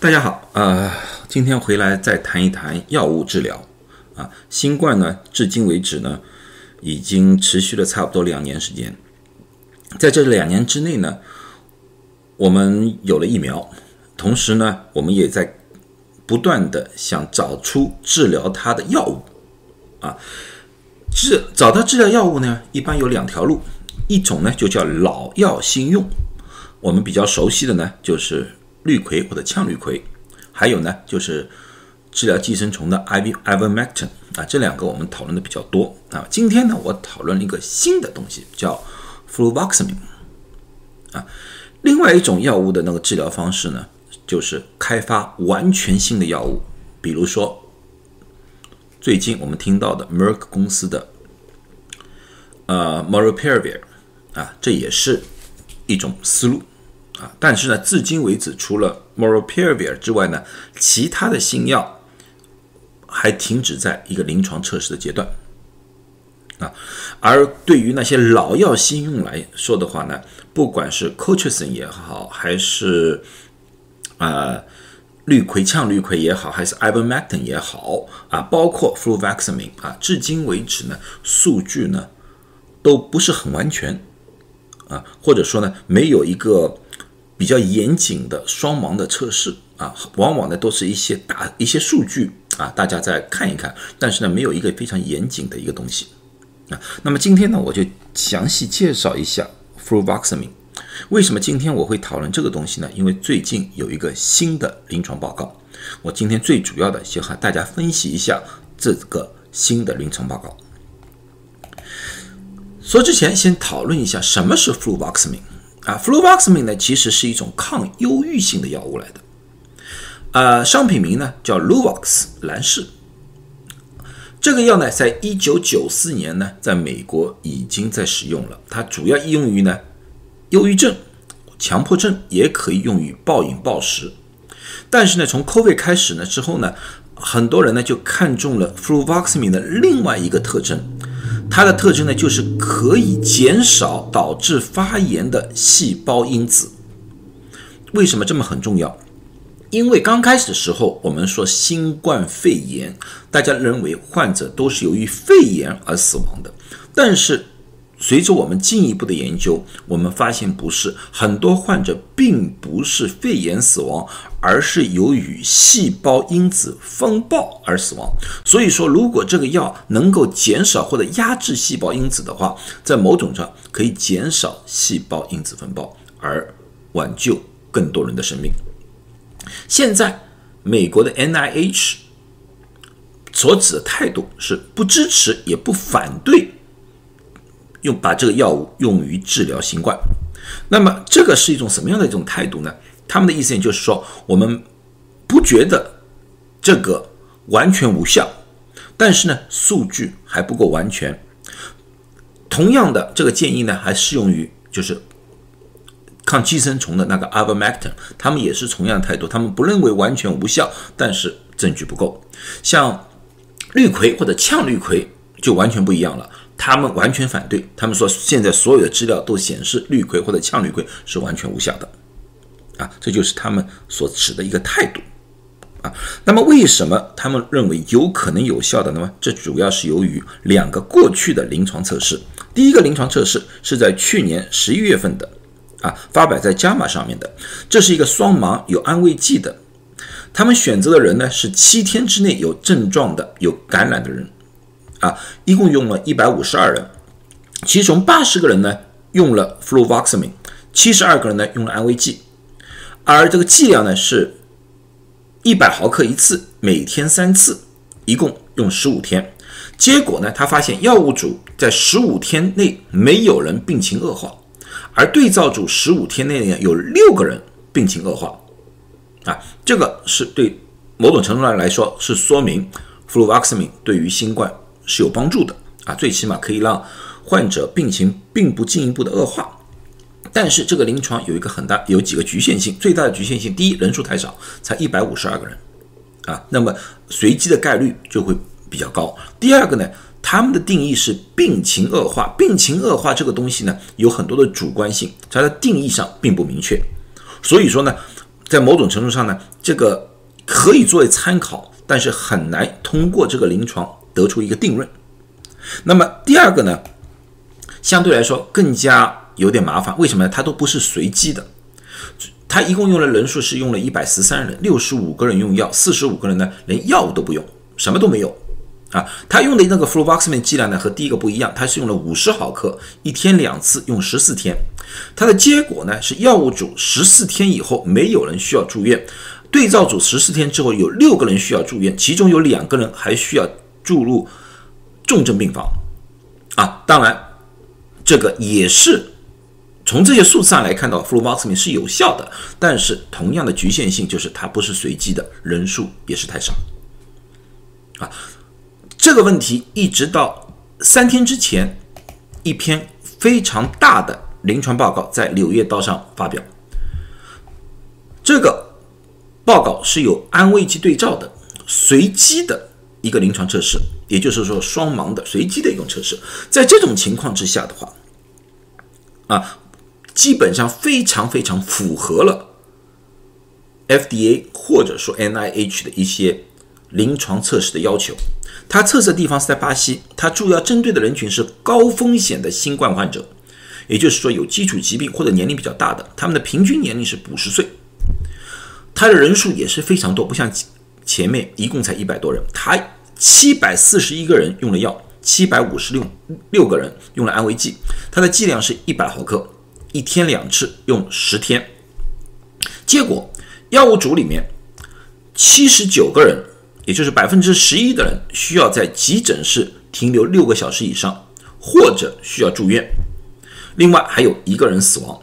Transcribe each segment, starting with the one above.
大家好，呃，今天回来再谈一谈药物治疗啊。新冠呢，至今为止呢，已经持续了差不多两年时间。在这两年之内呢，我们有了疫苗，同时呢，我们也在不断的想找出治疗它的药物啊。治找到治疗药物呢，一般有两条路，一种呢就叫老药新用，我们比较熟悉的呢就是氯喹或者羟氯喹，还有呢就是治疗寄生虫的 IV ivermectin 啊，这两个我们讨论的比较多啊。今天呢，我讨论了一个新的东西，叫 fluvoxamine 啊。另外一种药物的那个治疗方式呢，就是开发完全新的药物，比如说。最近我们听到的 Merck 公司的呃 m o r a p i r a v i r 啊，这也是一种思路啊。但是呢，至今为止，除了 moropivir 之外呢，其他的新药还停止在一个临床测试的阶段啊。而对于那些老药新用来说的话呢，不管是 cochrison 也好，还是啊。氯喹、羟氯喹也好，还是 ivermectin 也好啊，包括 fluvoxamine 啊，至今为止呢，数据呢都不是很完全啊，或者说呢，没有一个比较严谨的双盲的测试啊，往往呢都是一些大一些数据啊，大家再看一看，但是呢，没有一个非常严谨的一个东西啊。那么今天呢，我就详细介绍一下 fluvoxamine。为什么今天我会讨论这个东西呢？因为最近有一个新的临床报告，我今天最主要的先和大家分析一下这个新的临床报告。说之前先讨论一下什么是 fluvoxamine 啊，fluvoxamine 呢其实是一种抗忧郁性的药物来的，呃，商品名呢叫 Luvox 蓝氏。这个药呢，在一九九四年呢，在美国已经在使用了，它主要应用于呢。忧郁症、强迫症也可以用于暴饮暴食，但是呢，从 COVID 开始呢之后呢，很多人呢就看中了 fluvoxamine 的另外一个特征，它的特征呢就是可以减少导致发炎的细胞因子。为什么这么很重要？因为刚开始的时候，我们说新冠肺炎，大家认为患者都是由于肺炎而死亡的，但是。随着我们进一步的研究，我们发现不是很多患者并不是肺炎死亡，而是由于细胞因子风暴而死亡。所以说，如果这个药能够减少或者压制细胞因子的话，在某种上可以减少细胞因子风暴，而挽救更多人的生命。现在，美国的 NIH 所指的态度是不支持也不反对。用把这个药物用于治疗新冠，那么这个是一种什么样的一种态度呢？他们的意思也就是说，我们不觉得这个完全无效，但是呢，数据还不够完全。同样的，这个建议呢，还适用于就是抗寄生虫的那个 ivermectin，他们也是同样的态度，他们不认为完全无效，但是证据不够。像氯喹或者羟氯喹就完全不一样了。他们完全反对，他们说现在所有的资料都显示氯喹或者羟氯喹是完全无效的，啊，这就是他们所持的一个态度，啊，那么为什么他们认为有可能有效的？那么这主要是由于两个过去的临床测试，第一个临床测试是在去年十一月份的，啊，发表在《JAMA》上面的，这是一个双盲有安慰剂的，他们选择的人呢是七天之内有症状的有感染的人。啊，一共用了一百五十二人，其中八十个人呢用了 fluvoxamine，七十二个人呢用了安慰剂，而这个剂量呢是一百毫克一次，每天三次，一共用十五天。结果呢，他发现药物组在十五天内没有人病情恶化，而对照组十五天内呢有六个人病情恶化。啊，这个是对某种程度上来说是说明 f l u v o x m i n 对于新冠。是有帮助的啊，最起码可以让患者病情并不进一步的恶化。但是这个临床有一个很大有几个局限性，最大的局限性，第一，人数太少，才一百五十二个人啊，那么随机的概率就会比较高。第二个呢，他们的定义是病情恶化，病情恶化这个东西呢，有很多的主观性，它的定义上并不明确。所以说呢，在某种程度上呢，这个可以作为参考，但是很难通过这个临床得出一个定论。那么第二个呢，相对来说更加有点麻烦，为什么呢？它都不是随机的，它一共用的人数是用了一百十三人，六十五个人用药，四十五个人呢连药物都不用，什么都没有。啊，他用的那个 fluvoxamine 剂量呢和第一个不一样，他是用了五十毫克，一天两次，用十四天。它的结果呢是药物组十四天以后没有人需要住院，对照组十四天之后有六个人需要住院，其中有两个人还需要住入重症病房。啊，当然这个也是从这些数字上来看到 f l u v o x m i n 是有效的，但是同样的局限性就是它不是随机的，人数也是太少。啊。这个问题一直到三天之前，一篇非常大的临床报告在《柳叶刀》上发表。这个报告是有安慰剂对照的随机的一个临床测试，也就是说双盲的随机的一种测试。在这种情况之下的话，啊，基本上非常非常符合了 FDA 或者说 NIH 的一些临床测试的要求。它测试的地方是在巴西，它主要针对的人群是高风险的新冠患者，也就是说有基础疾病或者年龄比较大的，他们的平均年龄是五十岁。它的人数也是非常多，不像前面一共才一百多人，它七百四十一个人用了药，七百五十六六个人用了安慰剂，它的剂量是一百毫克，一天两次，用十天。结果药物组里面七十九个人。也就是百分之十一的人需要在急诊室停留六个小时以上，或者需要住院。另外还有一个人死亡。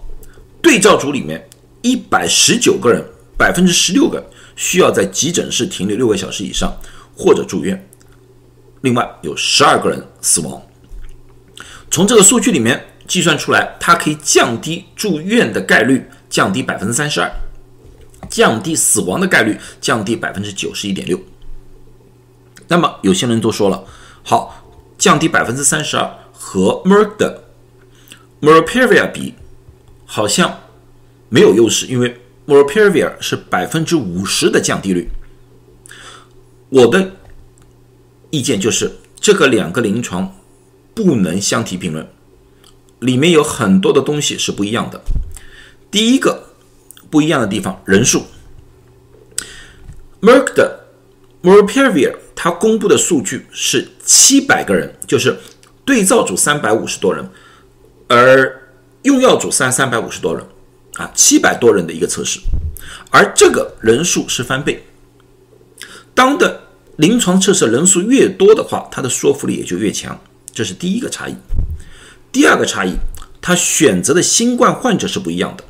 对照组里面一百十九个人，百分之十六个需要在急诊室停留六个小时以上，或者住院。另外有十二个人死亡。从这个数据里面计算出来，它可以降低住院的概率，降低百分之三十二，降低死亡的概率，降低百分之九十一点六。那么有些人都说了，好，降低百分之三十二和 Merck 的 Molnupiravir 比，好像没有优势，因为 Molnupiravir 是百分之五十的降低率。我的意见就是，这个两个临床不能相提并论，里面有很多的东西是不一样的。第一个不一样的地方，人数，Merck 的 Molnupiravir。他公布的数据是七百个人，就是对照组三百五十多人，而用药组三三百五十多人，啊，七百多人的一个测试，而这个人数是翻倍。当的临床测试人数越多的话，它的说服力也就越强，这是第一个差异。第二个差异，他选择的新冠患者是不一样的。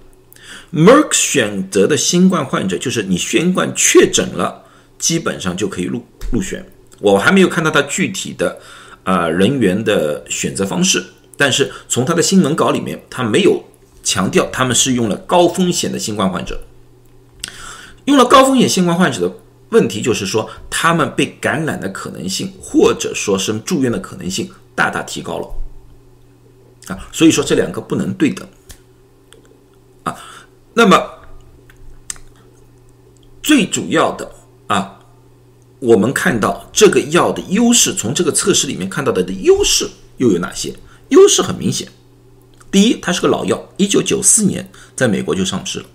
Merck 选择的新冠患者就是你新冠确诊了，基本上就可以入。入选，我还没有看到他具体的啊人员的选择方式，但是从他的新闻稿里面，他没有强调他们是用了高风险的新冠患者，用了高风险新冠患者的问题就是说，他们被感染的可能性，或者说是住院的可能性大大提高了啊，所以说这两个不能对等啊，那么最主要的啊。我们看到这个药的优势，从这个测试里面看到的的优势又有哪些？优势很明显，第一，它是个老药，一九九四年在美国就上市了。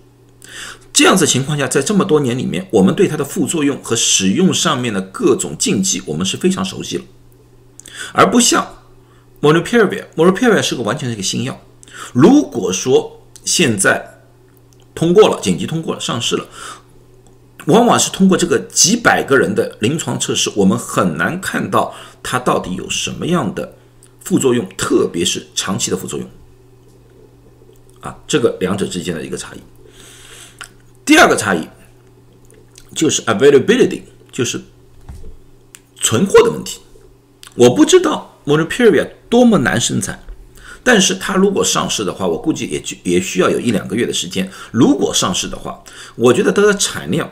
这样子情况下，在这么多年里面，我们对它的副作用和使用上面的各种禁忌，我们是非常熟悉了，而不像 Monupirvir，Monupirvir 是个完全是一个新药。如果说现在通过了，紧急通过了，上市了。往往是通过这个几百个人的临床测试，我们很难看到它到底有什么样的副作用，特别是长期的副作用。啊，这个两者之间的一个差异。第二个差异就是 availability，就是存货的问题。我不知道 Molnupiravir 多么难生产，但是它如果上市的话，我估计也就也需要有一两个月的时间。如果上市的话，我觉得它的产量。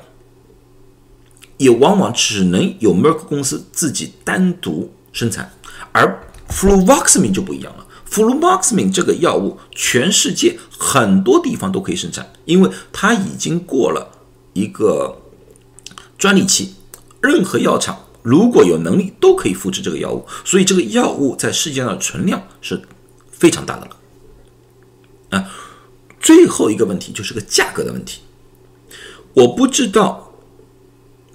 也往往只能有 Merck 公司自己单独生产，而 Fluvoxamine 就不一样了。Fluvoxamine 这个药物，全世界很多地方都可以生产，因为它已经过了一个专利期，任何药厂如果有能力都可以复制这个药物，所以这个药物在世界上的存量是非常大的了。啊，最后一个问题就是个价格的问题，我不知道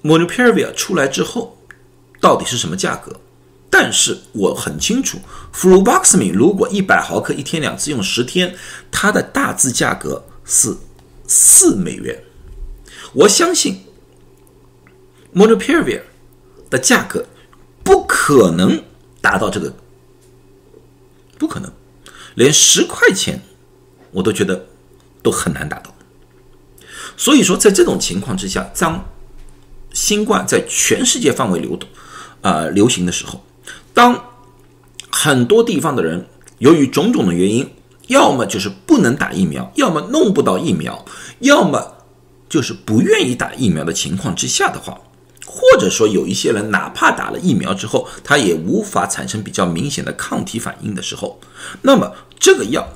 Molnupiravir 出来之后到底是什么价格。但是我很清楚 f l u v o x m i 如果一百毫克一天两次用十天，它的大致价格是四美元。我相信 Molnupiravir 的价格不可能达到这个，不可能，连十块钱我都觉得都很难达到。所以说，在这种情况之下，当新冠在全世界范围流动啊流行的时候，当很多地方的人由于种种的原因，要么就是不能打疫苗，要么弄不到疫苗，要么就是不愿意打疫苗的情况之下的话，或者说有一些人哪怕打了疫苗之后，他也无法产生比较明显的抗体反应的时候，那么这个药，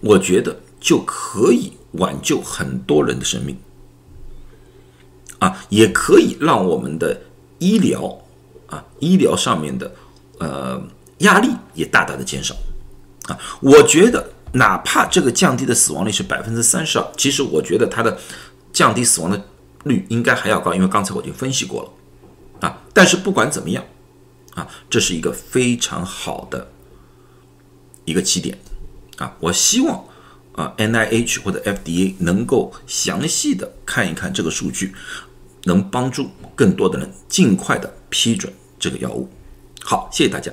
我觉得就可以挽救很多人的生命，啊，也可以让我们的医疗。啊，医疗上面的呃压力也大大的减少啊。我觉得哪怕这个降低的死亡率是百分之三十二，其实我觉得它的降低死亡的率应该还要高，因为刚才我已经分析过了啊。但是不管怎么样啊，这是一个非常好的一个起点啊。我希望啊，N I H 或者 F D A 能够详细的看一看这个数据，能帮助更多的人尽快的批准。这个药物，好，谢谢大家。